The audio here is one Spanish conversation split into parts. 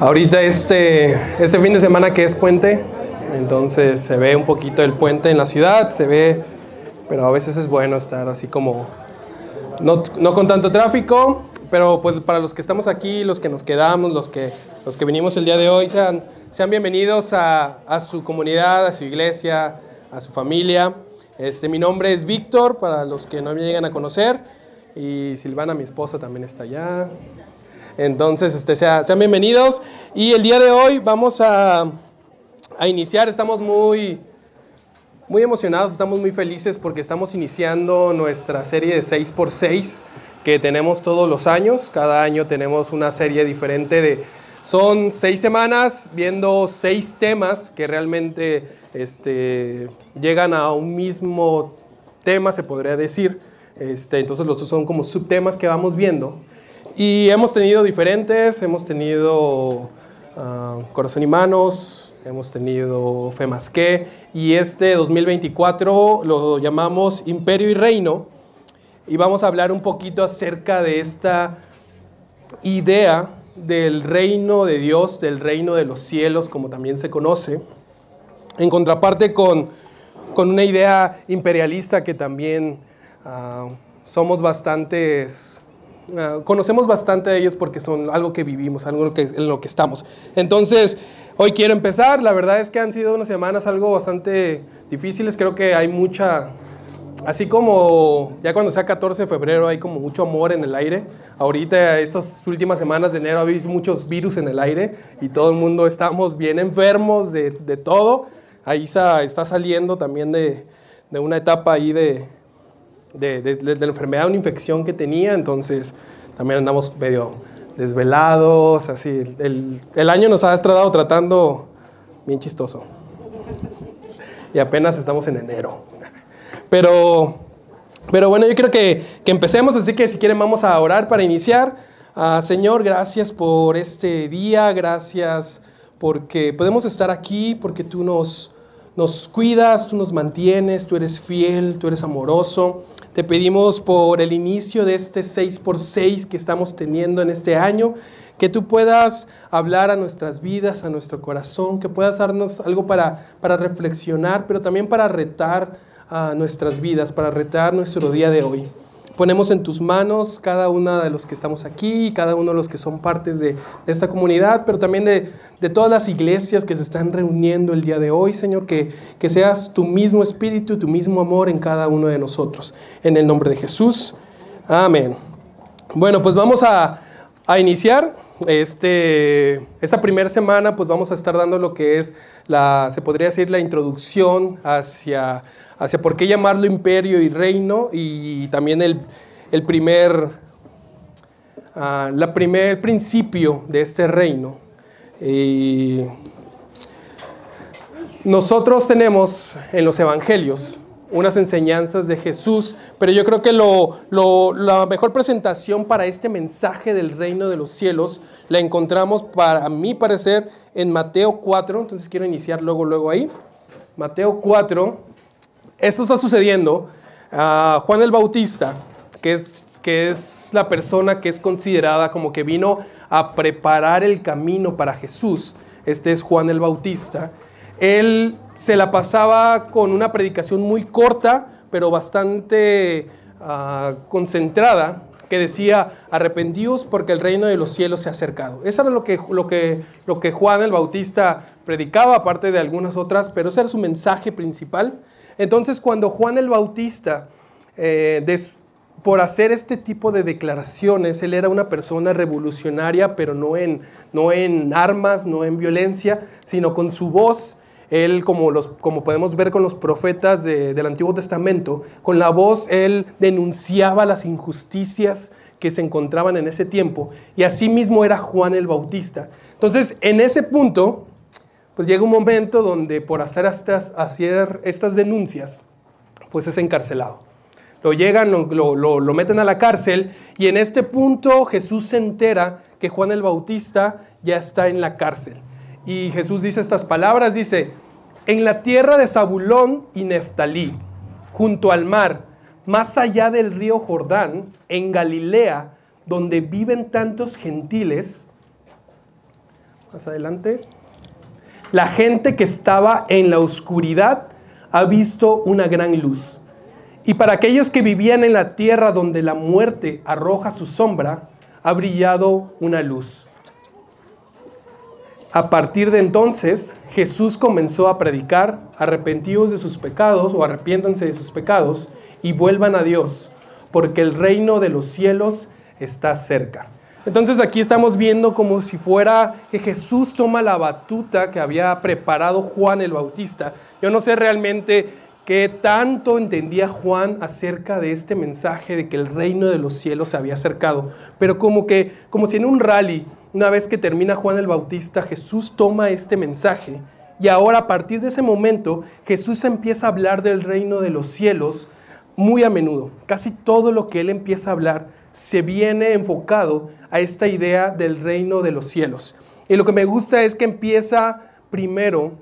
Ahorita este, este fin de semana que es puente, entonces se ve un poquito el puente en la ciudad, se ve, pero a veces es bueno estar así como, no, no con tanto tráfico, pero pues para los que estamos aquí, los que nos quedamos, los que, los que vinimos el día de hoy, sean, sean bienvenidos a, a su comunidad, a su iglesia, a su familia. Este, mi nombre es Víctor, para los que no me llegan a conocer, y Silvana, mi esposa, también está allá. Entonces, este, sea, sean bienvenidos. Y el día de hoy vamos a, a iniciar, estamos muy, muy emocionados, estamos muy felices porque estamos iniciando nuestra serie de 6x6 que tenemos todos los años. Cada año tenemos una serie diferente de... Son seis semanas viendo seis temas que realmente este, llegan a un mismo tema, se podría decir. Este, entonces los son como subtemas que vamos viendo. Y hemos tenido diferentes, hemos tenido uh, Corazón y Manos, hemos tenido Fe más que, y este 2024 lo llamamos Imperio y Reino. Y vamos a hablar un poquito acerca de esta idea del reino de Dios, del reino de los cielos, como también se conoce, en contraparte con, con una idea imperialista que también uh, somos bastantes, uh, conocemos bastante de ellos porque son algo que vivimos, algo que, en lo que estamos. Entonces, hoy quiero empezar, la verdad es que han sido unas semanas algo bastante difíciles, creo que hay mucha Así como ya cuando sea 14 de febrero hay como mucho amor en el aire, ahorita estas últimas semanas de enero ha habido muchos virus en el aire y todo el mundo estamos bien enfermos de, de todo. Ahí está saliendo también de, de, una etapa ahí de, de, la enfermedad, una infección que tenía, entonces también andamos medio desvelados, así. El, el año nos ha estado tratando bien chistoso. Y apenas estamos en enero. Pero, pero bueno, yo quiero que, que, empecemos, así que si quieren vamos a orar para iniciar. Uh, Señor, gracias por este día, gracias porque podemos estar aquí, porque tú nos, nos cuidas, tú nos mantienes, tú eres fiel, tú eres amoroso. Te pedimos por el inicio de este 6x6 que estamos teniendo en este año, que tú puedas hablar a nuestras vidas, a nuestro corazón, que puedas darnos algo para, para reflexionar, pero también para retar a nuestras vidas, para retar nuestro día de hoy. Ponemos en tus manos cada uno de los que estamos aquí, cada uno de los que son partes de, de esta comunidad, pero también de, de, todas las iglesias que se están reuniendo el día de hoy, Señor, que, que seas tu mismo espíritu, tu mismo amor en cada uno de nosotros. En el nombre de Jesús. Amén. Bueno, pues vamos a, a iniciar. Este, esta primera semana, pues vamos a estar dando lo que es la, se podría decir, la introducción hacia hacia por qué llamarlo imperio y reino y también el, el primer, uh, la primer principio de este reino. Y nosotros tenemos en los evangelios unas enseñanzas de Jesús, pero yo creo que lo, lo, la mejor presentación para este mensaje del reino de los cielos la encontramos, para mi parecer, en Mateo 4, entonces quiero iniciar luego, luego ahí. Mateo 4, esto está sucediendo. Uh, Juan el Bautista, que es, que es la persona que es considerada como que vino a preparar el camino para Jesús, este es Juan el Bautista, él se la pasaba con una predicación muy corta, pero bastante uh, concentrada, que decía, arrepentíos porque el reino de los cielos se ha acercado. Eso era lo que, lo, que, lo que Juan el Bautista predicaba, aparte de algunas otras, pero ese era su mensaje principal. Entonces, cuando Juan el Bautista, eh, por hacer este tipo de declaraciones, él era una persona revolucionaria, pero no en, no en armas, no en violencia, sino con su voz. Él, como, los, como podemos ver con los profetas de, del Antiguo Testamento, con la voz él denunciaba las injusticias que se encontraban en ese tiempo. Y así mismo era Juan el Bautista. Entonces, en ese punto, pues llega un momento donde por hacer estas, hacer estas denuncias, pues es encarcelado. Lo llegan, lo, lo, meten a la cárcel y en este punto Jesús se entera que Juan el Bautista ya está en la cárcel. Y Jesús dice estas palabras, dice, en la tierra de Zabulón y Neftalí, junto al mar, más allá del río Jordán, en Galilea, donde viven tantos gentiles, más adelante. La gente que estaba en la oscuridad ha visto una gran luz. Y para aquellos que vivían en la tierra donde la muerte arroja su sombra, ha brillado una luz. A partir de entonces, Jesús comenzó a predicar, arrepentidos de sus pecados o arrepiéntanse de sus pecados y vuelvan a Dios, porque el reino de los cielos está cerca. Entonces aquí estamos viendo como si fuera que Jesús toma la batuta que había preparado Juan el Bautista. Yo no sé realmente qué tanto entendía Juan acerca de este mensaje de que el reino de los cielos se había acercado, pero como que como si en un rally una vez que termina Juan el Bautista, Jesús toma este mensaje y ahora a partir de ese momento Jesús empieza a hablar del reino de los cielos muy a menudo. Casi todo lo que él empieza a hablar se viene enfocado a esta idea del reino de los cielos. Y lo que me gusta es que empieza primero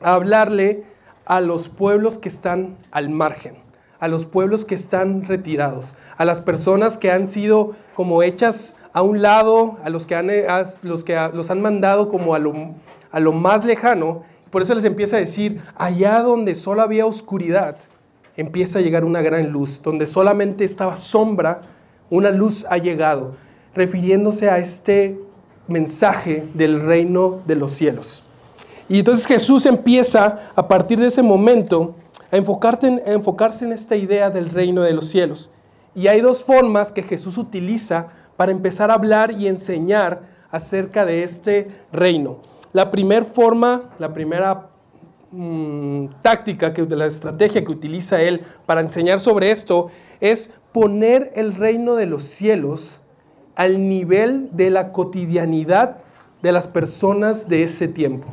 a hablarle a los pueblos que están al margen, a los pueblos que están retirados, a las personas que han sido como hechas a un lado, a los que, han, los, que los han mandado como a lo, a lo más lejano. Por eso les empieza a decir, allá donde solo había oscuridad, empieza a llegar una gran luz. Donde solamente estaba sombra, una luz ha llegado, refiriéndose a este mensaje del reino de los cielos. Y entonces Jesús empieza a partir de ese momento a, enfocarse en esta idea del reino de los cielos. Y hay dos formas que Jesús utiliza para empezar a hablar y enseñar acerca de este reino. La primera forma, la primera mm, táctica, que, de la estrategia que utiliza él para enseñar sobre esto es poner el reino de los cielos al nivel de la cotidianidad de las personas de ese tiempo.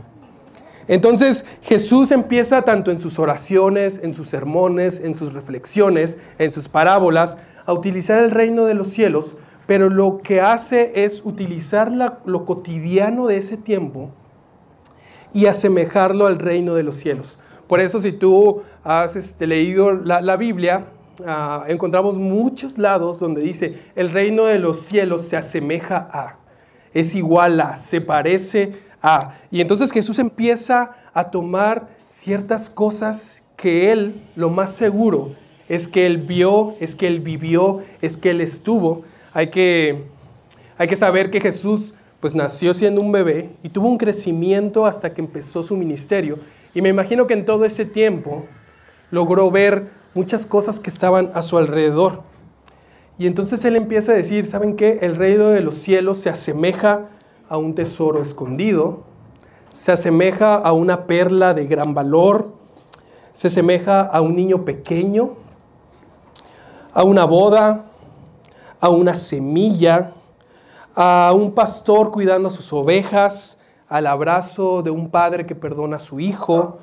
Entonces Jesús empieza tanto en sus oraciones, en sus sermones, en sus reflexiones, en sus parábolas, a utilizar el reino de los cielos pero lo que hace es utilizar lo cotidiano de ese tiempo y asemejarlo al reino de los cielos. Por eso si tú has este, leído la, Biblia, ah, encontramos muchos lados donde dice, el reino de los cielos se asemeja a, es igual a, se parece a. Y entonces Jesús empieza a tomar ciertas cosas que él, lo más seguro, es que él vio, es que él vivió, es que él estuvo, hay que, hay que saber que Jesús pues nació siendo un bebé y tuvo un crecimiento hasta que empezó su ministerio. Y me imagino que en todo ese tiempo logró ver muchas cosas que estaban a su alrededor. Y entonces él empieza a decir, ¿saben qué? El reino de los cielos se asemeja a un tesoro escondido, se asemeja a una perla de gran valor, se asemeja a un niño pequeño, a una boda, a una semilla, a un pastor cuidando a sus ovejas, al abrazo de un padre que perdona a su hijo.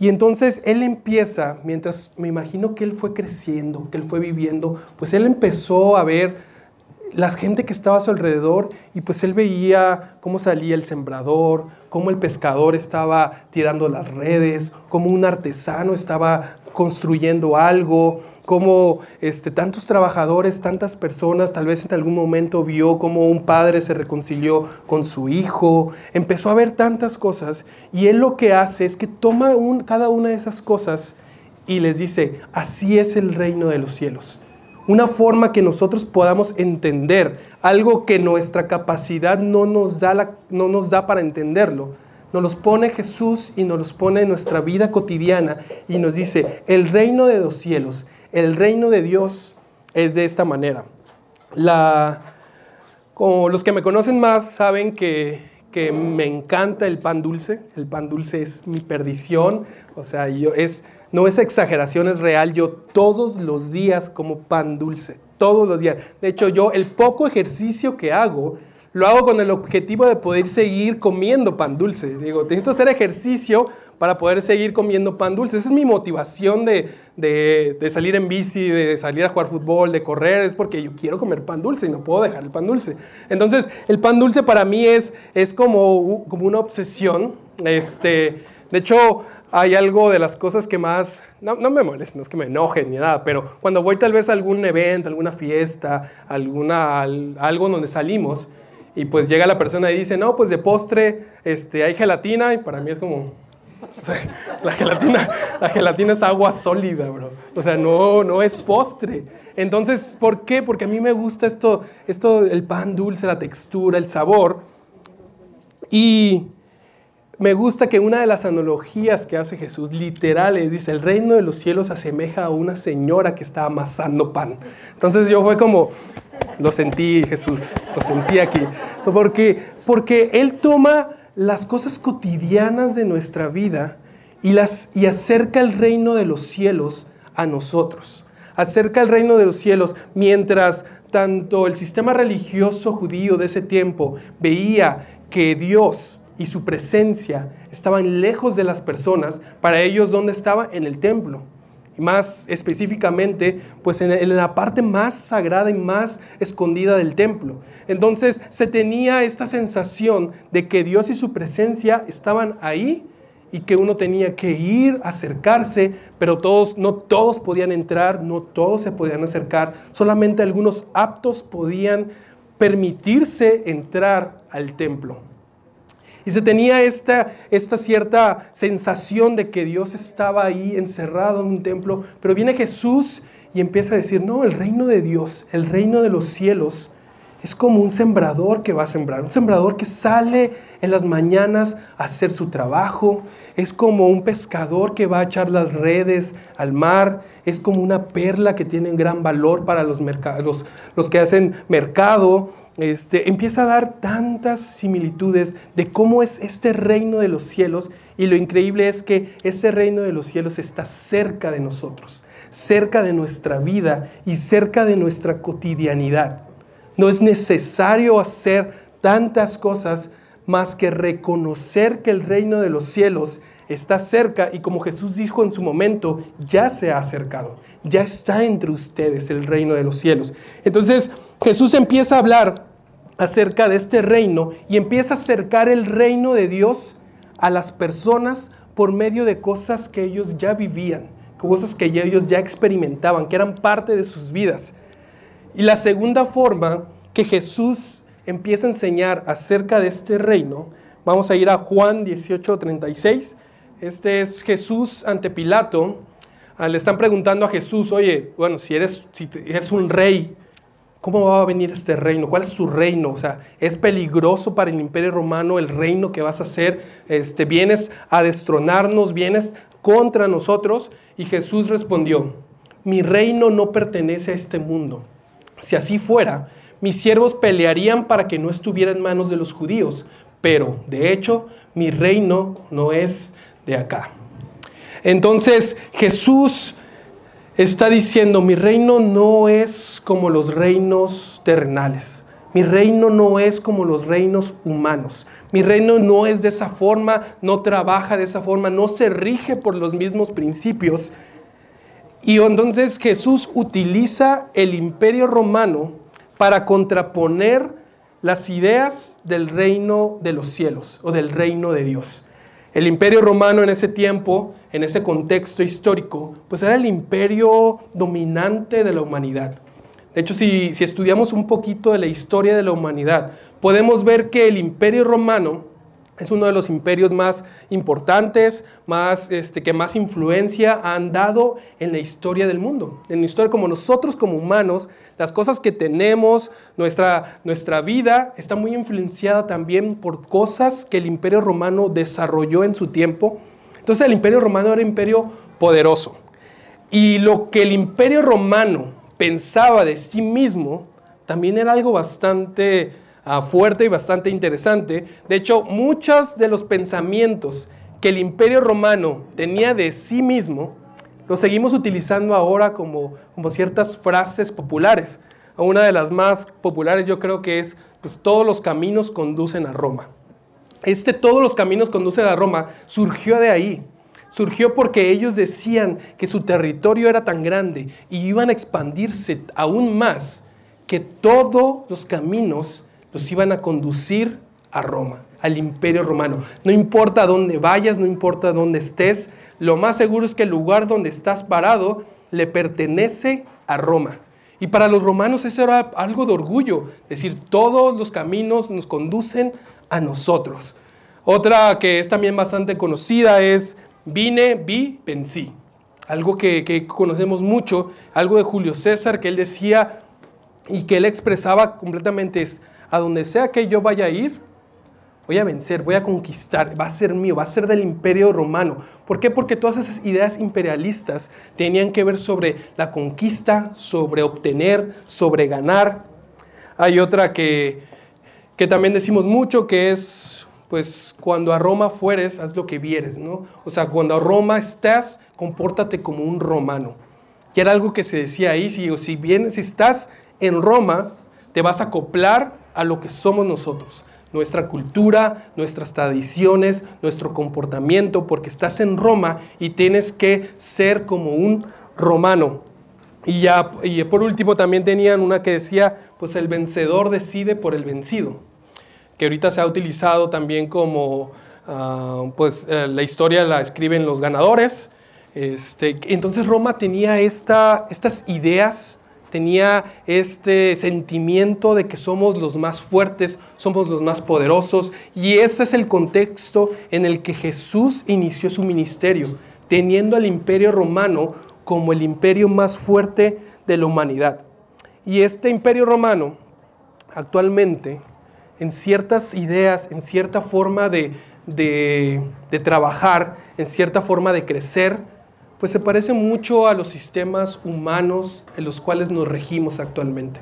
Y entonces él empieza, mientras me imagino que él fue creciendo, que él fue viviendo, pues él empezó a ver la gente que estaba a su alrededor y pues él veía cómo salía el sembrador, cómo el pescador estaba tirando las redes, cómo un artesano estaba construyendo algo, cómo este, tantos trabajadores, tantas personas, tal vez en algún momento vio cómo un padre se reconcilió con su hijo, empezó a ver tantas cosas y él lo que hace es que toma un, cada una de esas cosas y les dice, así es el reino de los cielos. Una forma que nosotros podamos entender algo que nuestra capacidad no nos da, no nos da para entenderlo nos los pone Jesús y nos los pone en nuestra vida cotidiana y nos dice, el reino de los cielos, el reino de Dios es de esta manera. La, como los que me conocen más saben que, que me encanta el pan dulce, el pan dulce es mi perdición, o sea, yo es, no es exageración, es real, yo todos los días como pan dulce, todos los días. De hecho, yo el poco ejercicio que hago, lo hago con el objetivo de poder seguir comiendo pan dulce. Digo, necesito hacer ejercicio para poder seguir comiendo pan dulce. Esa es mi motivación de, de, salir en bici, de salir a jugar fútbol, de correr, es porque yo quiero comer pan dulce y no puedo dejar el pan dulce. Entonces, el pan dulce para mí es, es como, como una obsesión. Este, de hecho, hay algo de las cosas que más, no, no, me molesta, no es que me enojen ni nada, pero cuando voy tal vez a algún evento, alguna fiesta, alguna, algo donde salimos, y pues llega la persona y dice, no, pues de postre este, hay gelatina y para mí es como, la gelatina, la gelatina es agua sólida, bro. O sea, no, no es postre. Entonces, ¿por qué? Porque a mí me gusta esto, esto, el pan dulce, la textura, el sabor. Y me gusta que una de las analogías que hace Jesús, literales, dice, el reino de los cielos asemeja a una señora que está amasando pan. Entonces yo fue como, lo sentí Jesús, lo sentí aquí. Porque, porque Él toma las cosas cotidianas de nuestra vida y, las, y acerca el reino de los cielos a nosotros. Acerca el reino de los cielos mientras tanto el sistema religioso judío de ese tiempo veía que Dios y su presencia estaban lejos de las personas, para ellos ¿dónde estaba? En el templo. Más específicamente, pues en, la parte más sagrada y más escondida del templo. Entonces se tenía esta sensación de que Dios y su presencia estaban ahí y que uno tenía que ir, acercarse, pero todos, no todos podían entrar, no todos se podían acercar, solamente algunos aptos podían permitirse entrar al templo. Y se tenía esta, esta cierta sensación de que Dios estaba ahí encerrado en un templo, pero viene Jesús y empieza a decir, no, el reino de Dios, el reino de los cielos, es como un sembrador que va a sembrar, un sembrador que sale en las mañanas a hacer su trabajo, es como un pescador que va a echar las redes al mar, es como una perla que tiene un gran valor para los, los, los que hacen mercado, este, empieza a dar tantas similitudes de cómo es este reino de los cielos y lo increíble es que ese reino de los cielos está cerca de nosotros, cerca de nuestra vida y cerca de nuestra cotidianidad. No es necesario hacer tantas cosas más que reconocer que el reino de los cielos está cerca y como Jesús dijo en su momento, ya se ha acercado, ya está entre ustedes el reino de los cielos. Entonces Jesús empieza a hablar acerca de este reino y empieza a acercar el reino de Dios a las personas por medio de cosas que ellos ya vivían, cosas que ellos ya experimentaban, que eran parte de sus vidas. Y la segunda forma que Jesús empieza a enseñar acerca de este reino, vamos a ir a Juan 18:36. Este es Jesús ante Pilato. Ah, le están preguntando a Jesús, oye, bueno, si eres, si eres un rey, ¿cómo va a venir este reino? ¿Cuál es su reino? O sea, es peligroso para el imperio romano el reino que vas a hacer. Este, vienes a destronarnos, vienes contra nosotros. Y Jesús respondió, mi reino no pertenece a este mundo. Si así fuera, mis siervos pelearían para que no estuviera en manos de los judíos, pero de hecho mi reino no es de acá. Entonces Jesús está diciendo, mi reino no es como los reinos terrenales. Mi reino no es como los reinos humanos. Mi reino no es de esa forma, no trabaja de esa forma, no se rige por los mismos principios. Y entonces Jesús utiliza el imperio romano para contraponer las ideas del reino de los cielos o del reino de Dios. El imperio romano en ese tiempo, en ese contexto histórico, pues era el imperio dominante de la humanidad. De hecho, si, si estudiamos un poquito de la historia de la humanidad, podemos ver que el imperio romano es uno de los imperios más importantes, más, este, que más influencia han dado en la historia del mundo. En la historia como nosotros como humanos, las cosas que tenemos, nuestra, nuestra vida está muy influenciada también por cosas que el imperio romano desarrolló en su tiempo. Entonces el imperio romano era un imperio poderoso. Y lo que el imperio romano pensaba de sí mismo también era algo bastante fuerte y bastante interesante. De hecho, muchos de los pensamientos que el imperio romano tenía de sí mismo, los seguimos utilizando ahora como, como ciertas frases populares. Una de las más populares yo creo que es, pues todos los caminos conducen a Roma. Este todos los caminos conducen a Roma surgió de ahí. Surgió porque ellos decían que su territorio era tan grande y iban a expandirse aún más que todos los caminos los iban a conducir a Roma, al imperio romano. No importa dónde vayas, no importa dónde estés, lo más seguro es que el lugar donde estás parado le pertenece a Roma. Y para los romanos eso era algo de orgullo, decir, todos los caminos nos conducen a nosotros. Otra que es también bastante conocida es vine, vi, vencí. Algo que, que conocemos mucho, algo de Julio César que él decía y que él expresaba completamente es, a donde sea que yo vaya a ir, voy a vencer, voy a conquistar, va a ser mío, va a ser del imperio romano. ¿Por qué? Porque todas esas ideas imperialistas tenían que ver sobre la conquista, sobre obtener, sobre ganar. Hay otra que, que también decimos mucho, que es, pues, cuando a Roma fueres, haz lo que vieres, ¿no? O sea, cuando a Roma estás, compórtate como un romano. Y era algo que se decía ahí, si, si bien, si estás en Roma, te vas a acoplar a lo que somos nosotros nuestra cultura, nuestras tradiciones, nuestro comportamiento, porque estás en Roma y tienes que ser como un romano. Y ya y por último también tenían una que decía, pues el vencedor decide por el vencido, que ahorita se ha utilizado también como, ah, pues eh, la historia la escriben los ganadores. Este, entonces Roma tenía esta, estas ideas tenía este sentimiento de que somos los más fuertes, somos los más poderosos, y ese es el contexto en el que Jesús inició su ministerio, teniendo al imperio romano como el imperio más fuerte de la humanidad. Y este imperio romano, actualmente, en ciertas ideas, en cierta forma de, de, de trabajar, en cierta forma de crecer, pues se parece mucho a los sistemas humanos en los cuales nos regimos actualmente.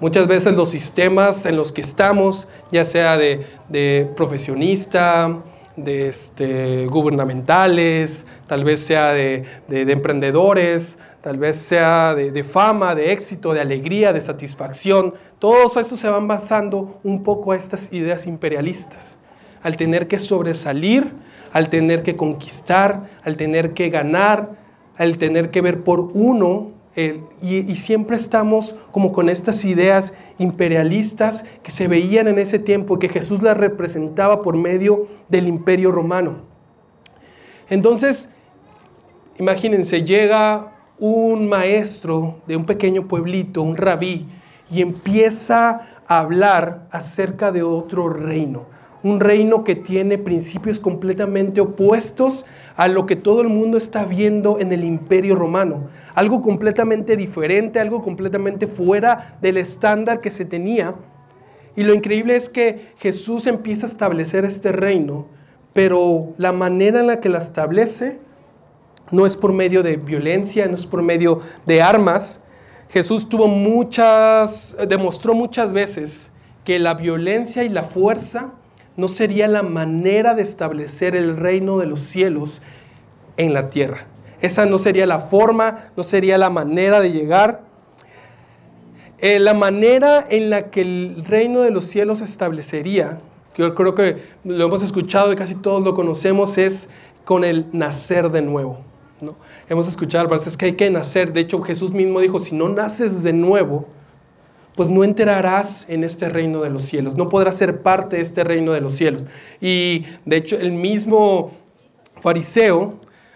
Muchas veces los sistemas en los que estamos, ya sea de, profesionista, de este, gubernamentales, tal vez sea de, emprendedores, tal vez sea de, fama, de éxito, de alegría, de satisfacción, todos eso se van basando un poco a estas ideas imperialistas, al tener que sobresalir al tener que conquistar, al tener que ganar, al tener que ver por uno. Y, siempre estamos como con estas ideas imperialistas que se veían en ese tiempo, que Jesús las representaba por medio del imperio romano. Entonces, imagínense, llega un maestro de un pequeño pueblito, un rabí, y empieza a hablar acerca de otro reino, un reino que tiene principios completamente opuestos a lo que todo el mundo está viendo en el imperio romano. Algo completamente diferente, algo completamente fuera del estándar que se tenía. Y lo increíble es que Jesús empieza a establecer este reino, pero la manera en la que la establece no es por medio de violencia, no es por medio de armas. Jesús tuvo muchas, demostró muchas veces que la violencia y la fuerza no sería la manera de establecer el reino de los cielos en la tierra. Esa no sería la forma, no sería la manera de llegar. Eh, la manera en la que el reino de los cielos se establecería, yo creo que lo hemos escuchado y casi todos lo conocemos, es con el nacer de nuevo. ¿no? Hemos escuchado, es que hay que nacer. De hecho, Jesús mismo dijo, si no naces de nuevo, pues no enterarás en este reino de los cielos, no podrás ser parte de este reino de los cielos. Y de hecho el mismo fariseo,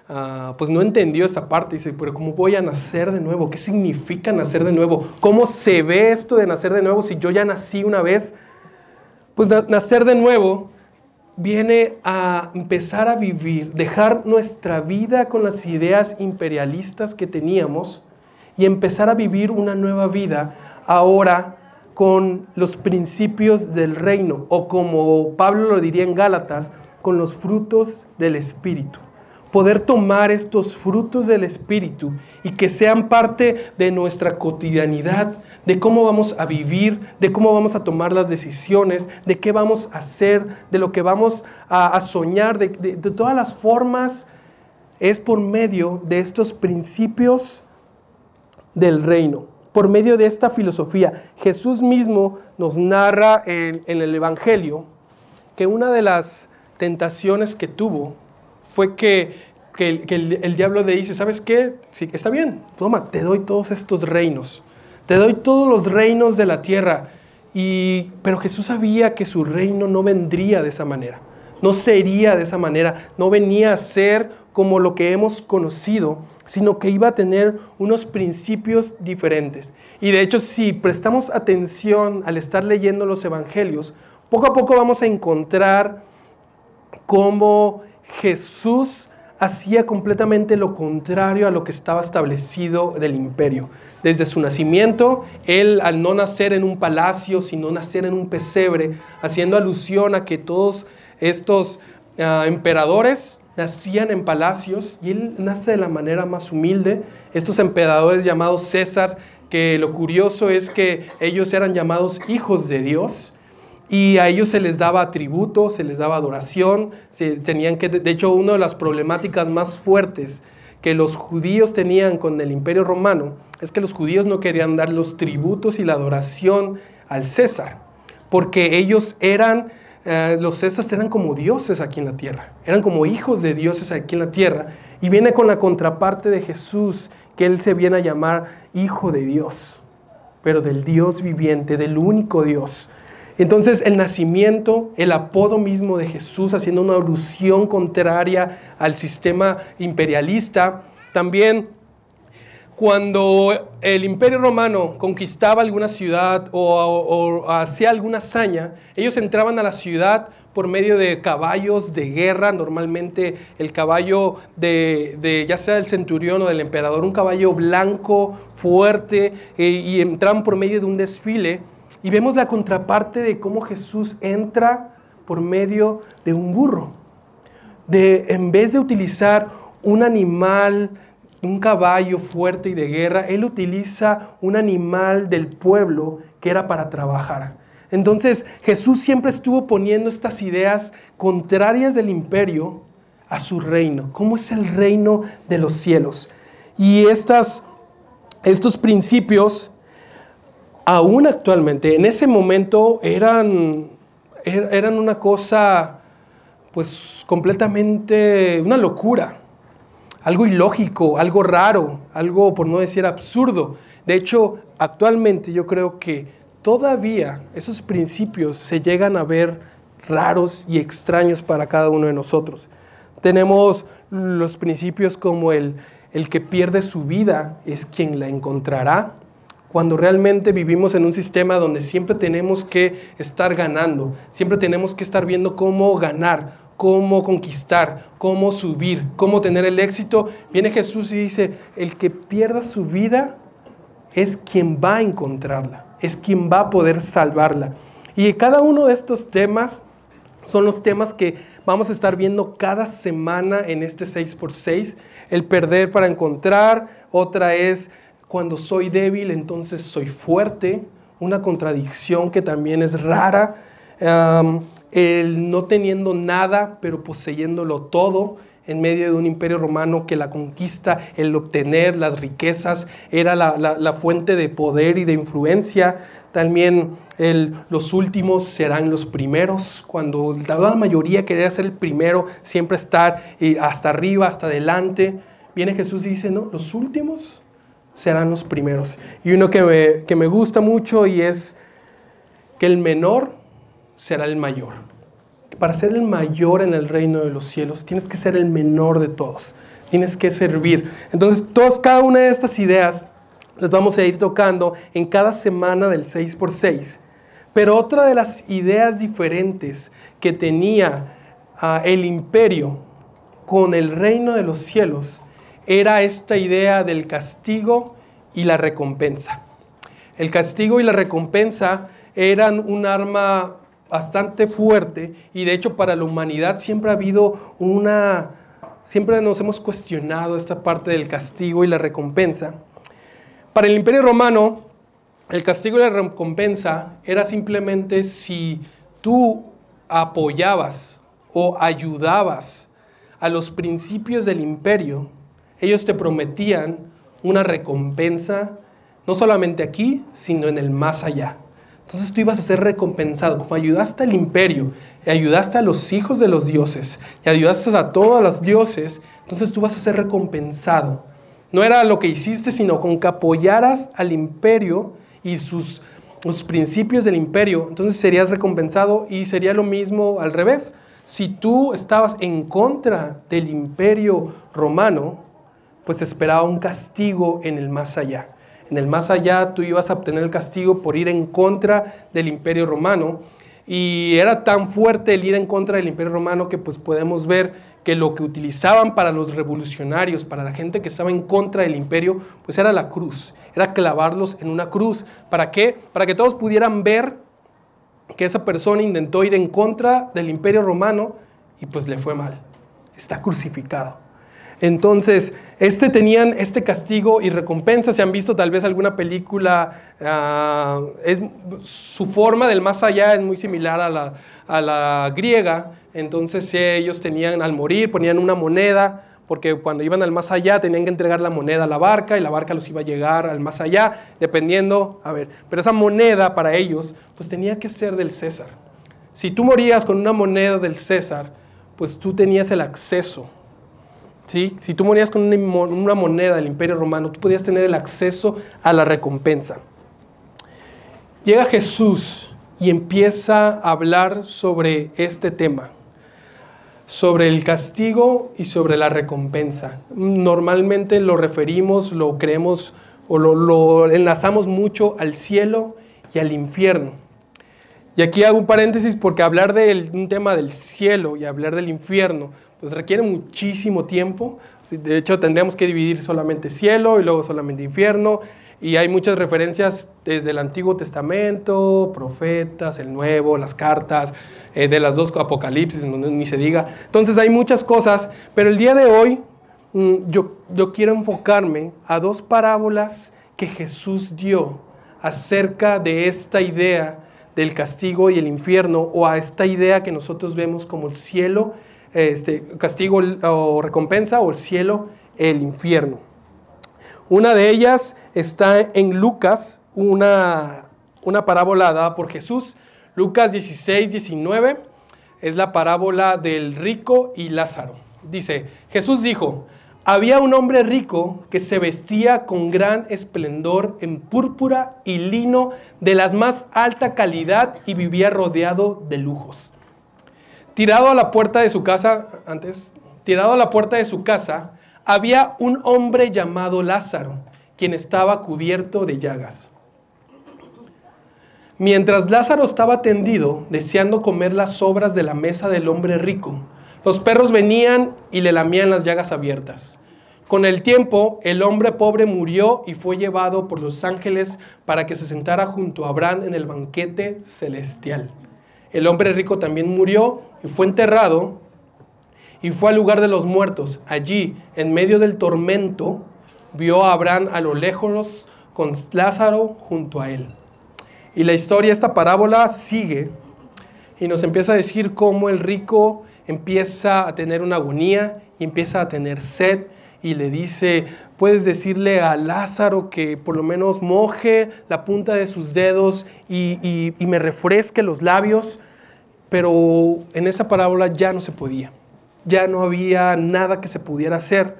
ah, pues no entendió esa parte, dice, pero ¿cómo voy a nacer de nuevo? ¿Qué significa nacer de nuevo? ¿Cómo se ve esto de nacer de nuevo si yo ya nací una vez? Pues nacer de nuevo viene a empezar a vivir, dejar nuestra vida con las ideas imperialistas que teníamos y empezar a vivir una nueva vida ahora con los principios del reino, o como Pablo lo diría en Gálatas, con los frutos del Espíritu. Poder tomar estos frutos del Espíritu y que sean parte de nuestra cotidianidad, de cómo vamos a vivir, de cómo vamos a tomar las decisiones, de qué vamos a hacer, de lo que vamos a, soñar, de, todas las formas, es por medio de estos principios del reino por medio de esta filosofía. Jesús mismo nos narra en, el Evangelio que una de las tentaciones que tuvo fue que, el, diablo le dice, ¿sabes qué? Sí, está bien, toma, te doy todos estos reinos, te doy todos los reinos de la tierra. Y, pero Jesús sabía que su reino no vendría de esa manera. no sería de esa manera, no venía a ser como lo que hemos conocido, sino que iba a tener unos principios diferentes. Y de hecho, si prestamos atención al estar leyendo los evangelios, poco a poco vamos a encontrar cómo Jesús hacía completamente lo contrario a lo que estaba establecido del imperio. Desde su nacimiento, él al no nacer en un palacio, sino nacer en un pesebre, haciendo alusión a que todos estos ah, emperadores nacían en palacios y él nace de la manera más humilde. Estos emperadores llamados César, que lo curioso es que ellos eran llamados hijos de Dios y a ellos se les daba tributo, se les daba adoración, se tenían que, de hecho, una de las problemáticas más fuertes que los judíos tenían con el imperio romano es que los judíos no querían dar los tributos y la adoración al César, porque ellos eran, eh, los Césares eran como dioses aquí en la tierra, eran como hijos de dioses aquí en la tierra, y viene con la contraparte de Jesús, que él se viene a llamar hijo de Dios, pero del Dios viviente, del único Dios. Entonces el nacimiento, el apodo mismo de Jesús, haciendo una alusión contraria al sistema imperialista, también cuando el imperio romano conquistaba alguna ciudad o, hacía alguna hazaña, ellos entraban a la ciudad por medio de caballos de guerra, normalmente el caballo de, ya sea del centurión o del emperador, un caballo blanco, fuerte, eh, y entraban por medio de un desfile y vemos la contraparte de cómo Jesús entra por medio de un burro. De, en vez de utilizar un animal, un caballo fuerte y de guerra, él utiliza un animal del pueblo que era para trabajar. Entonces Jesús siempre estuvo poniendo estas ideas contrarias del imperio a su reino. ¿Cómo es el reino de los cielos? Y estas, estos principios aún actualmente, en ese momento eran, er, eran una cosa pues completamente, una locura, algo ilógico, algo raro, algo por no decir absurdo. De hecho, actualmente yo creo que todavía esos principios se llegan a ver raros y extraños para cada uno de nosotros. Tenemos los principios como el, el que pierde su vida es quien la encontrará, cuando realmente vivimos en un sistema donde siempre tenemos que estar ganando, siempre tenemos que estar viendo cómo ganar, cómo conquistar, cómo subir, cómo tener el éxito, viene Jesús y dice, el que pierda su vida es quien va a encontrarla, es quien va a poder salvarla. Y cada uno de estos temas son los temas que vamos a estar viendo cada semana en este 6x6. El perder para encontrar, otra es cuando soy débil, entonces soy fuerte, una contradicción que también es rara, el no teniendo nada, pero poseyéndolo todo en medio de un imperio romano que la conquista, el obtener las riquezas, era la, fuente de poder y de influencia. También el, los últimos serán los primeros, cuando la mayoría quería ser el primero, siempre estar hasta arriba, hasta adelante. Viene Jesús y dice, no, los últimos serán los primeros. Y uno que me, que me gusta mucho y es que el menor será el mayor. Para ser el mayor en el reino de los cielos, tienes que ser el menor de todos. Tienes que servir. Entonces, todas, cada una de estas ideas las vamos a ir tocando en cada semana del 6x6. Pero otra de las ideas diferentes que tenía ah, el imperio con el reino de los cielos era esta idea del castigo y la recompensa. El castigo y la recompensa eran un arma bastante fuerte y de hecho para la humanidad siempre ha habido una, siempre nos hemos cuestionado esta parte del castigo y la recompensa. Para el imperio romano, el castigo y la recompensa era simplemente si tú apoyabas o ayudabas a los principios del imperio, ellos te prometían una recompensa, no solamente aquí, sino en el más allá. Entonces tú ibas a ser recompensado, como ayudaste al imperio, y ayudaste a los hijos de los dioses, y ayudaste a todos los dioses, entonces tú vas a ser recompensado. No era lo que hiciste, sino con que apoyaras al imperio y sus los principios del imperio, entonces serías recompensado y sería lo mismo al revés. si tú estabas en contra del imperio romano, pues te esperaba un castigo en el más allá. En el más allá tú ibas a obtener el castigo por ir en contra del imperio romano. Y era tan fuerte el ir en contra del imperio romano que pues podemos ver que lo que utilizaban para los revolucionarios, para la gente que estaba en contra del imperio, pues era la cruz, era clavarlos en una cruz. ¿Para qué? Para que todos pudieran ver que esa persona intentó ir en contra del imperio romano y pues le fue mal. Está crucificado. Entonces, este tenían este castigo y recompensa. Si han visto tal vez alguna película, ah, es, su forma del más allá es muy similar a la, a la griega. Entonces, ellos tenían al morir, ponían una moneda, porque cuando iban al más allá tenían que entregar la moneda a la barca y la barca los iba a llegar al más allá, dependiendo, a ver, pero esa moneda para ellos, pues tenía que ser del César. Si tú morías con una moneda del César, pues tú tenías el acceso si tú morías con una moneda del Imperio Romano, tú podías tener el acceso a la recompensa. Llega Jesús y empieza a hablar sobre este tema, sobre el castigo y sobre la recompensa. Normalmente lo referimos, lo creemos o lo, enlazamos mucho al cielo y al infierno. Y aquí hago un paréntesis porque hablar de un tema del cielo y hablar del infierno pues requiere muchísimo tiempo. De hecho, tendríamos que dividir solamente cielo y luego solamente infierno. Y hay muchas referencias desde el Antiguo Testamento, profetas, el Nuevo, las cartas, eh, de las dos Apocalipsis, ni se diga. Entonces hay muchas cosas, pero el día de hoy mm, yo, yo quiero enfocarme a dos parábolas que Jesús dio acerca de esta idea del castigo y el infierno, o a esta idea que nosotros vemos como el cielo este, castigo o recompensa o el cielo, el infierno. Una de ellas está en Lucas, una, una parábola dada por Jesús. Lucas 16, 19 es la parábola del rico y Lázaro. Dice, Jesús dijo, había un hombre rico que se vestía con gran esplendor en púrpura y lino de las más alta calidad y vivía rodeado de lujos. Tirado a la puerta de su casa, antes, tirado a la puerta de su casa, había un hombre llamado Lázaro, quien estaba cubierto de llagas. Mientras Lázaro estaba tendido, deseando comer las sobras de la mesa del hombre rico, los perros venían y le lamían las llagas abiertas. Con el tiempo, el hombre pobre murió y fue llevado por los ángeles para que se sentara junto a Abraham en el banquete celestial. El hombre rico también murió y fue enterrado y fue al lugar de los muertos. Allí, en medio del tormento, vio a Abraham a lo lejos con Lázaro junto a él. Y la historia, esta parábola sigue y nos empieza a decir cómo el rico empieza a tener una agonía y empieza a tener sed y le dice, puedes decirle a Lázaro que por lo menos moje la punta de sus dedos y, me refresque los labios, pero en esa parábola ya no se podía, ya no había nada que se pudiera hacer.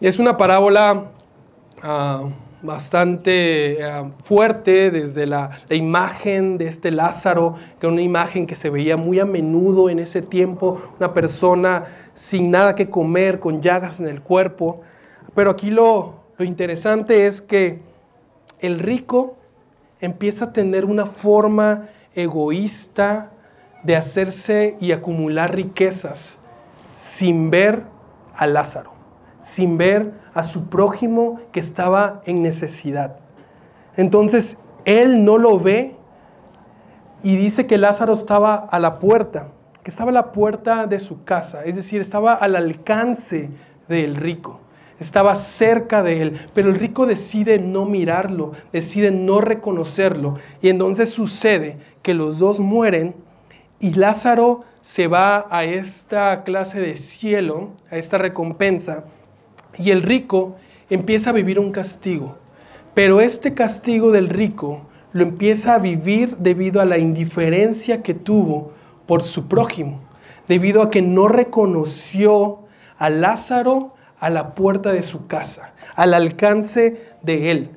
Es una parábola ah, bastante ah, fuerte desde la, imagen de este Lázaro, que era una imagen que se veía muy a menudo en ese tiempo, una persona sin nada que comer, con llagas en el cuerpo. Pero aquí lo, interesante es que el rico empieza a tener una forma egoísta de hacerse y acumular riquezas sin ver a Lázaro, sin ver a su prójimo que estaba en necesidad. Entonces, él no lo ve y dice que Lázaro estaba a la puerta, que estaba a la puerta de su casa, es decir, estaba al alcance del rico estaba cerca de él, pero el rico decide no mirarlo, decide no reconocerlo. Y entonces sucede que los dos mueren y Lázaro se va a esta clase de cielo, a esta recompensa, y el rico empieza a vivir un castigo. Pero este castigo del rico lo empieza a vivir debido a la indiferencia que tuvo por su prójimo, debido a que no reconoció a Lázaro a la puerta de su casa, al alcance de él.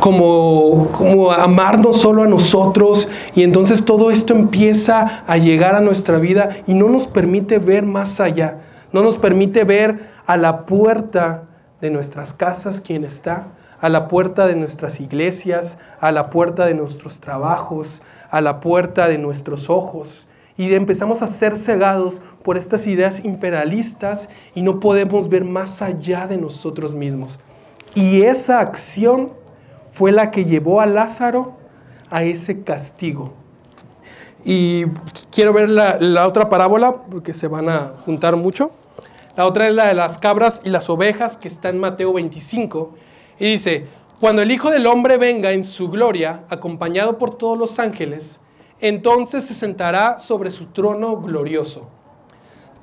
como, como amarnos solo a nosotros y entonces todo esto empieza a llegar a nuestra vida y no nos permite ver más allá, no nos permite ver a la puerta de nuestras casas quién está, a la puerta de nuestras iglesias, a la puerta de nuestros trabajos, a la puerta de nuestros ojos. Y empezamos a ser cegados por estas ideas imperialistas y no podemos ver más allá de nosotros mismos. Y esa acción fue la que llevó a Lázaro a ese castigo. Y quiero ver la, otra parábola, porque se van a juntar mucho. La otra es la de las cabras y las ovejas, que está en Mateo 25. Y dice, cuando el Hijo del Hombre venga en su gloria, acompañado por todos los ángeles, entonces se sentará sobre su trono glorioso.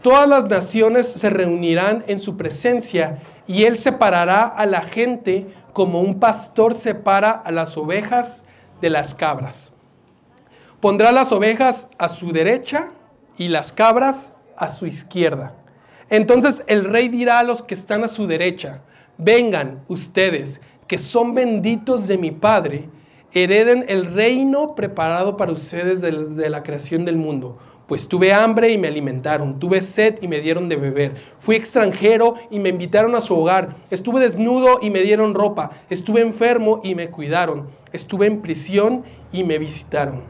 Todas las naciones se reunirán en su presencia y él separará a la gente como un pastor separa a las ovejas de las cabras. Pondrá las ovejas a su derecha y las cabras a su izquierda. Entonces el rey dirá a los que están a su derecha, vengan ustedes, que son benditos de mi Padre, hereden el reino preparado para ustedes desde la creación del mundo. Pues tuve hambre y me alimentaron, tuve sed y me dieron de beber, fui extranjero y me invitaron a su hogar, estuve desnudo y me dieron ropa, estuve enfermo y me cuidaron, estuve en prisión y me visitaron.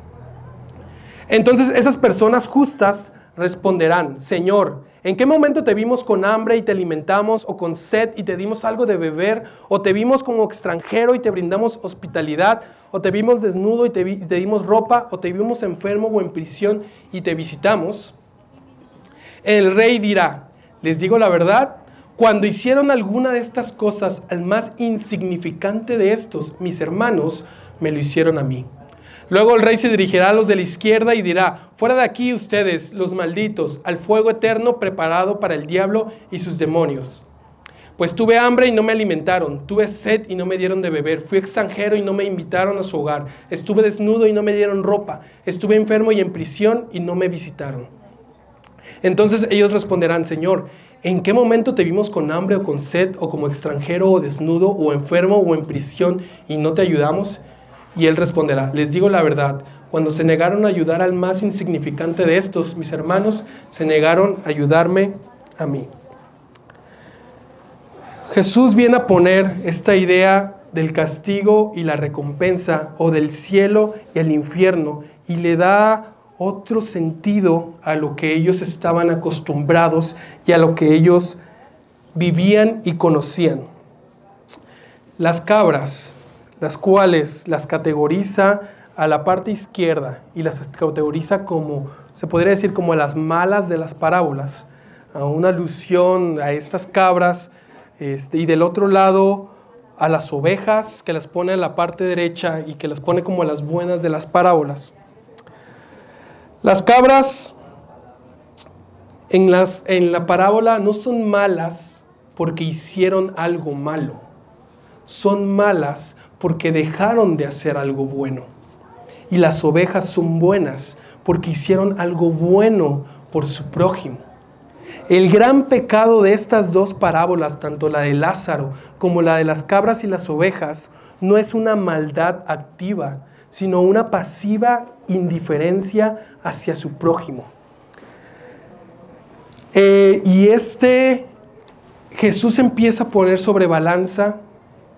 Entonces esas personas justas responderán, Señor, ¿en qué momento te vimos con hambre y te alimentamos o con sed y te dimos algo de beber? ¿O te vimos como extranjero y te brindamos hospitalidad? ¿O te vimos desnudo y te, dimos ropa? ¿O te vimos enfermo o en prisión y te visitamos? El rey dirá, les digo la verdad, cuando hicieron alguna de estas cosas al más insignificante de estos, mis hermanos, me lo hicieron a mí. Luego el rey se dirigirá a los de la izquierda y dirá, fuera de aquí ustedes, los malditos, al fuego eterno preparado para el diablo y sus demonios. Pues tuve hambre y no me alimentaron, tuve sed y no me dieron de beber, fui extranjero y no me invitaron a su hogar, estuve desnudo y no me dieron ropa, estuve enfermo y en prisión y no me visitaron. Entonces ellos responderán, Señor, ¿en qué momento te vimos con hambre o con sed o como extranjero o desnudo o enfermo o en prisión y no te ayudamos? Y él responderá, les digo la verdad, cuando se negaron a ayudar al más insignificante de estos, mis hermanos, se negaron a ayudarme a mí. Jesús viene a poner esta idea del castigo y la recompensa, o del cielo y el infierno, y le da otro sentido a lo que ellos estaban acostumbrados y a lo que ellos vivían y conocían. Las cabras las cuales las categoriza a la parte izquierda y las categoriza como, se podría decir, como las malas de las parábolas, a una alusión a estas cabras, este, y del otro lado a las ovejas que las pone en la parte derecha y que las pone como las buenas de las parábolas. Las cabras en, las, en la parábola no son malas porque hicieron algo malo, son malas porque dejaron de hacer algo bueno. Y las ovejas son buenas porque hicieron algo bueno por su prójimo. El gran pecado de estas dos parábolas, tanto la de Lázaro como la de las cabras y las ovejas, no es una maldad activa, sino una pasiva indiferencia hacia su prójimo. Eh, y este Jesús empieza a poner sobre balanza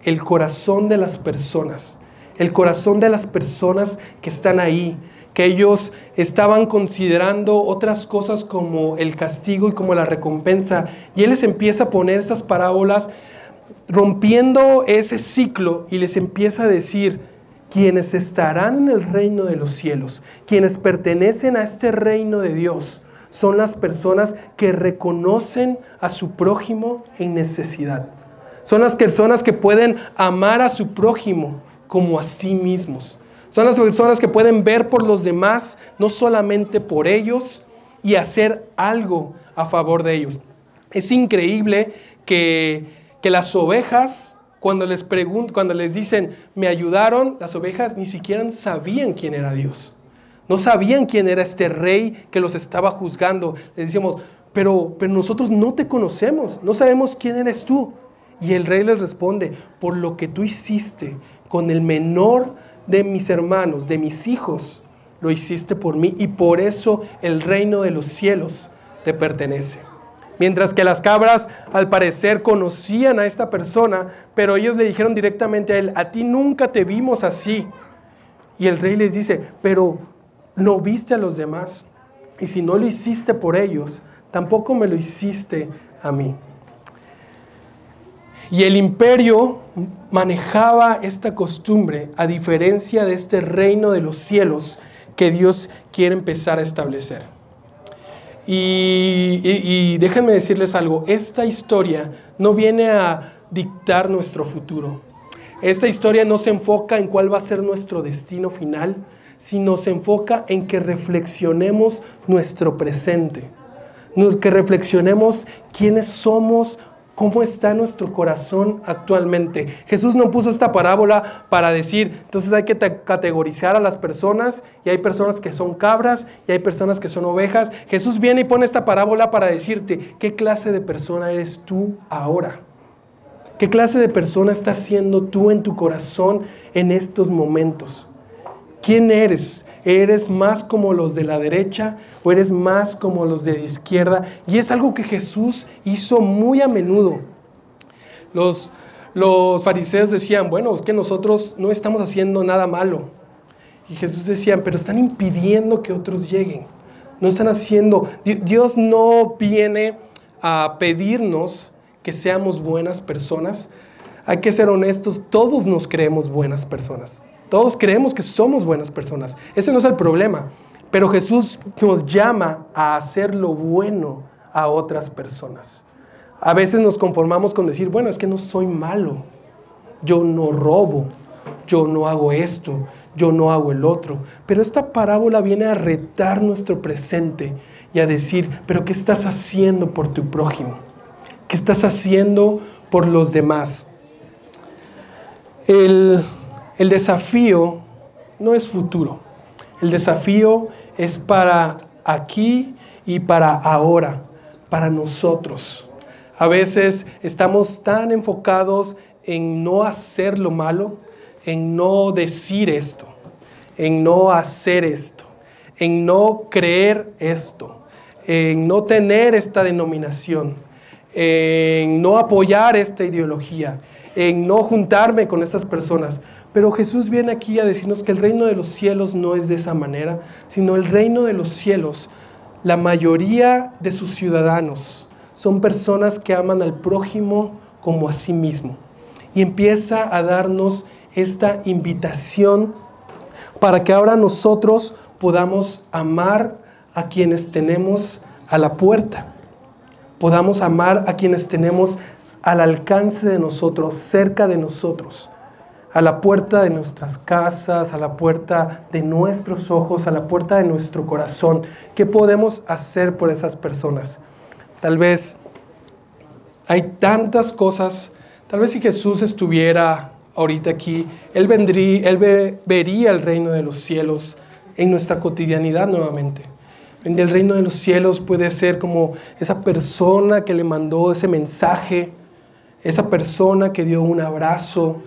el corazón de las personas, el corazón de las personas que están ahí, que ellos estaban considerando otras cosas como el castigo y como la recompensa. Y Él les empieza a poner esas parábolas rompiendo ese ciclo y les empieza a decir, quienes estarán en el reino de los cielos, quienes pertenecen a este reino de Dios, son las personas que reconocen a su prójimo en necesidad. Son las personas que pueden amar a su prójimo como a sí mismos. Son las personas que pueden ver por los demás, no solamente por ellos, y hacer algo a favor de ellos. Es increíble que, que las ovejas, cuando les, cuando les dicen, me ayudaron, las ovejas ni siquiera sabían quién era Dios. No sabían quién era este rey que los estaba juzgando. Les decíamos, pero, pero nosotros no te conocemos, no sabemos quién eres tú. Y el rey les responde, por lo que tú hiciste con el menor de mis hermanos, de mis hijos, lo hiciste por mí y por eso el reino de los cielos te pertenece. Mientras que las cabras al parecer conocían a esta persona, pero ellos le dijeron directamente a él, a ti nunca te vimos así. Y el rey les dice, pero no viste a los demás. Y si no lo hiciste por ellos, tampoco me lo hiciste a mí. Y el imperio manejaba esta costumbre a diferencia de este reino de los cielos que Dios quiere empezar a establecer. Y, déjenme decirles algo, esta historia no viene a dictar nuestro futuro. Esta historia no se enfoca en cuál va a ser nuestro destino final, sino se enfoca en que reflexionemos nuestro presente, que reflexionemos quiénes somos cómo está nuestro corazón actualmente. Jesús no puso esta parábola para decir, entonces hay que categorizar a las personas y hay personas que son cabras y hay personas que son ovejas. Jesús viene y pone esta parábola para decirte, ¿qué clase de persona eres tú ahora? ¿Qué clase de persona estás siendo tú en tu corazón en estos momentos? ¿Quién eres? ¿Eres más como los de la derecha o eres más como los de la izquierda? Y es algo que Jesús hizo muy a menudo. Los, los fariseos decían, bueno, es que nosotros no estamos haciendo nada malo. Y Jesús decía, pero están impidiendo que otros lleguen. No están haciendo, Dios no viene a pedirnos que seamos buenas personas. Hay que ser honestos, todos nos creemos buenas personas. Todos creemos que somos buenas personas. Ese no es el problema. Pero Jesús nos llama a hacer lo bueno a otras personas. A veces nos conformamos con decir, bueno, es que no soy malo. Yo no robo. Yo no hago esto. Yo no hago el otro. Pero esta parábola viene a retar nuestro presente y a decir, pero ¿qué estás haciendo por tu prójimo? ¿Qué estás haciendo por los demás? El el desafío no es futuro. El desafío es para aquí y para ahora, para nosotros. A veces estamos tan enfocados en no hacer lo malo, en no decir esto, en no hacer esto, en no creer esto, en no tener esta denominación, en no apoyar esta ideología, en no juntarme con estas personas. Pero Jesús viene aquí a decirnos que el reino de los cielos no es de esa manera, sino el reino de los cielos, la mayoría de sus ciudadanos son personas que aman al prójimo como a sí mismo. Y empieza a darnos esta invitación para que ahora nosotros podamos amar a quienes tenemos a la puerta, podamos amar a quienes tenemos al alcance de nosotros, cerca de nosotros a la puerta de nuestras casas, a la puerta de nuestros ojos, a la puerta de nuestro corazón. ¿Qué podemos hacer por esas personas? Tal vez hay tantas cosas, tal vez si Jesús estuviera ahorita aquí, Él, vendría, él vería el reino de los cielos en nuestra cotidianidad nuevamente. El reino de los cielos puede ser como esa persona que le mandó ese mensaje, esa persona que dio un abrazo,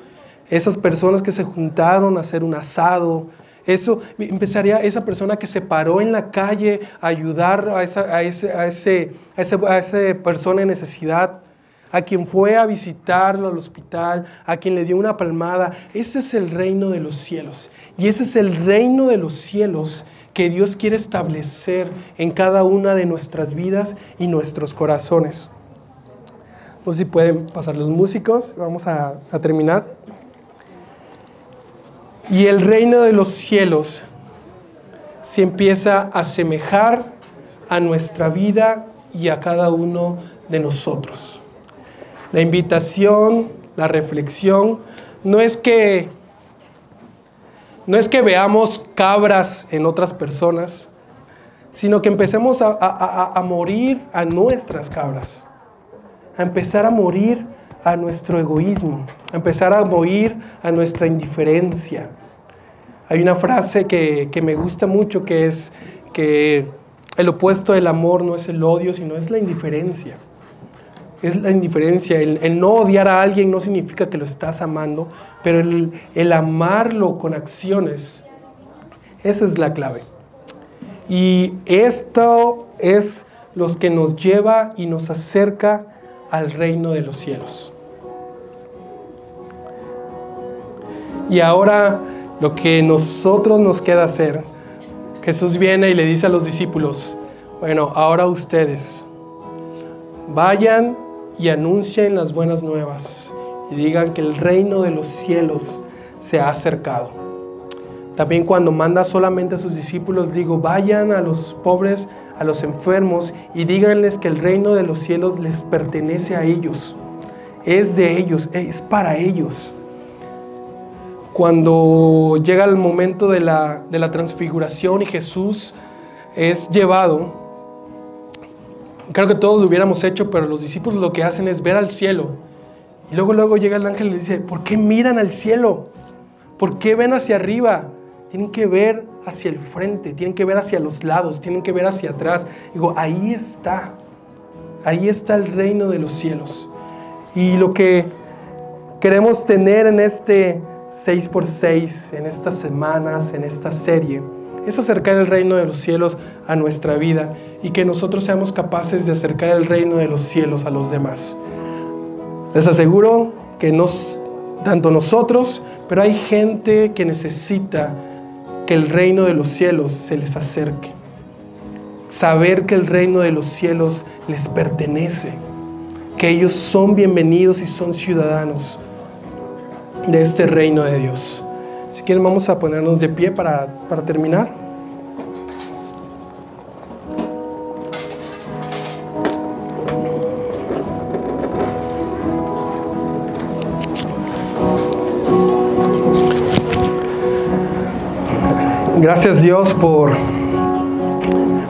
esas personas que se juntaron a hacer un asado, eso empezaría esa persona que se paró en la calle a ayudar a esa, a ese, a ese, a esa persona en necesidad, a quien fue a visitarlo al hospital, a quien le dio una palmada. Ese es el reino de los cielos. Y ese es el reino de los cielos que Dios quiere establecer en cada una de nuestras vidas y nuestros corazones. No sé si pueden pasar los músicos. Vamos a, terminar. Y el reino de los cielos se empieza a asemejar a nuestra vida y a cada uno de nosotros. La invitación, la reflexión, no es que no es que veamos cabras en otras personas, sino que empecemos a, morir a nuestras cabras, a empezar a morir a nuestro egoísmo, a empezar a morir a nuestra indiferencia. Hay una frase que, que me gusta mucho que es que el opuesto del amor no es el odio, sino es la indiferencia. es la indiferencia. El, no odiar a alguien no significa que lo estás amando, pero el, el amarlo con acciones, esa es la clave. Y esto es lo que nos lleva y nos acerca al reino de los cielos. Y ahora lo que nosotros nos queda hacer, Jesús viene y le dice a los discípulos, bueno, ahora ustedes vayan y anuncien las buenas nuevas y digan que el reino de los cielos se ha acercado. También cuando manda solamente a sus discípulos, digo, vayan a los pobres, a los enfermos y díganles que el reino de los cielos les pertenece a ellos. Es de ellos, es para ellos. Cuando llega el momento de la, de la transfiguración y Jesús es llevado, Creo que todos lo hubiéramos hecho, pero los discípulos lo que hacen es ver al cielo. Y luego, luego llega el ángel y le dice, ¿por qué miran al cielo? ¿Por qué ven hacia arriba? Tienen que ver hacia el frente, tienen que ver hacia los lados, tienen que ver hacia atrás. Digo, ahí está, ahí está el reino de los cielos. Y lo que queremos tener en este 6x6, en estas semanas, en esta serie, es acercar el reino de los cielos a nuestra vida y que nosotros seamos capaces de acercar el reino de los cielos a los demás. Les aseguro que nos, tanto nosotros, pero hay gente que necesita que el reino de los cielos se les acerque. Saber que el reino de los cielos les pertenece, que ellos son bienvenidos y son ciudadanos de este reino de Dios. Si quieren vamos a ponernos de pie para, para terminar. Gracias Dios por,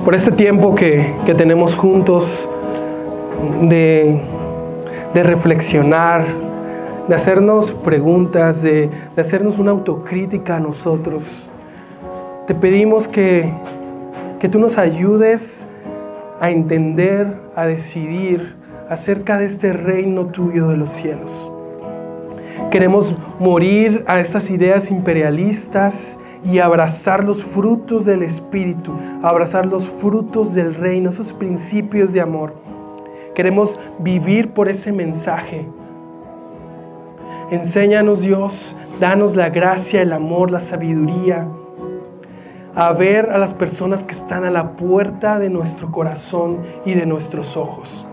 por este tiempo que, que tenemos juntos de, de reflexionar, de hacernos preguntas, de, hacernos una autocrítica a nosotros. Te pedimos que, que tú nos ayudes a entender, a decidir acerca de este reino tuyo de los cielos. Queremos morir a estas ideas imperialistas y abrazar los frutos del Espíritu, abrazar los frutos del reino, esos principios de amor. Queremos vivir por ese mensaje Enséñanos Dios, danos la gracia, el amor, la sabiduría, a ver a las personas que están a la puerta de nuestro corazón y de nuestros ojos.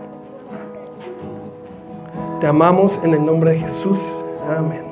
Te amamos en el nombre de Jesús. Amén.